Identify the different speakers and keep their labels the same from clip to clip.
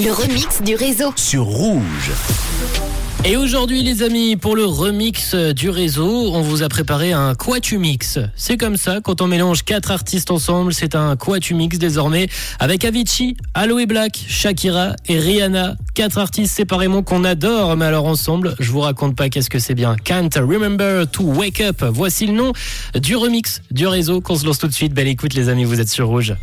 Speaker 1: Le remix du réseau.
Speaker 2: sur Rouge.
Speaker 3: Et aujourd'hui les amis, pour le remix du réseau, on vous a préparé un Quatumix. C'est comme ça, quand on mélange quatre artistes ensemble, c'est un Quatumix désormais, avec Avicii, Aloe Black, Shakira et Rihanna. Quatre artistes séparément qu'on adore, mais alors ensemble, je vous raconte pas qu'est-ce que c'est bien. Can't Remember to Wake Up. Voici le nom du remix du réseau qu'on se lance tout de suite. Belle écoute les amis, vous êtes sur Rouge.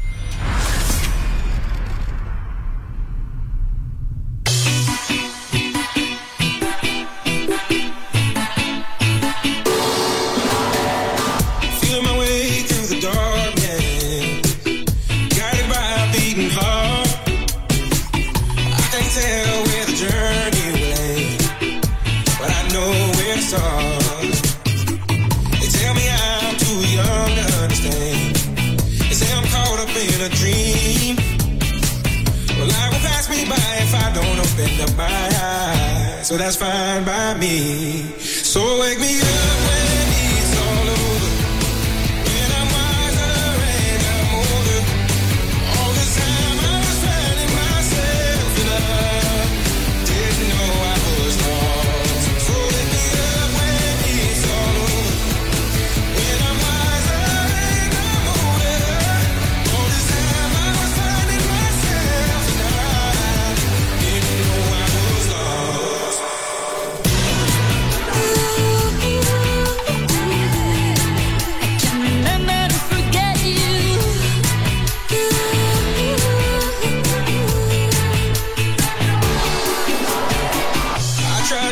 Speaker 4: Up my eyes. So that's fine by me. So wake me up when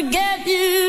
Speaker 5: forget you.